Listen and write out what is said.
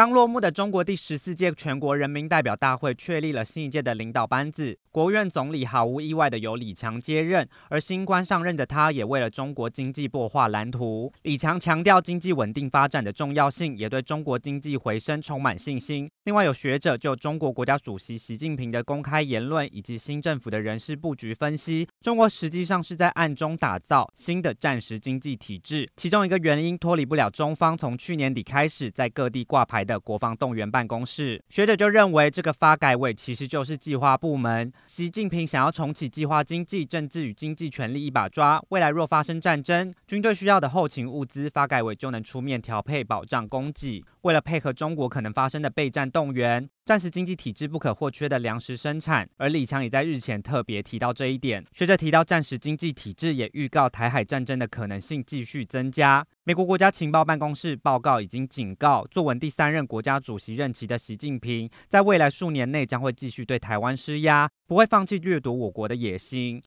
刚落幕的中国第十四届全国人民代表大会确立了新一届的领导班子。国务院总理毫无意外的由李强接任，而新官上任的他也为了中国经济擘画蓝图。李强强调经济稳定发展的重要性，也对中国经济回升充满信心。另外，有学者就中国国家主席习近平的公开言论以及新政府的人事布局分析，中国实际上是在暗中打造新的战时经济体制。其中一个原因脱离不了中方从去年底开始在各地挂牌的国防动员办公室。学者就认为，这个发改委其实就是计划部门。习近平想要重启计划经济，政治与经济权力一把抓。未来若发生战争，军队需要的后勤物资，发改委就能出面调配，保障供给。为了配合中国可能发生的备战动员，战时经济体制不可或缺的粮食生产。而李强也在日前特别提到这一点。学者提到，战时经济体制也预告台海战争的可能性继续增加。美国国家情报办公室报告已经警告，坐稳第三担任国家主席任期的习近平，在未来数年内将会继续对台湾施压，不会放弃掠夺我国的野心。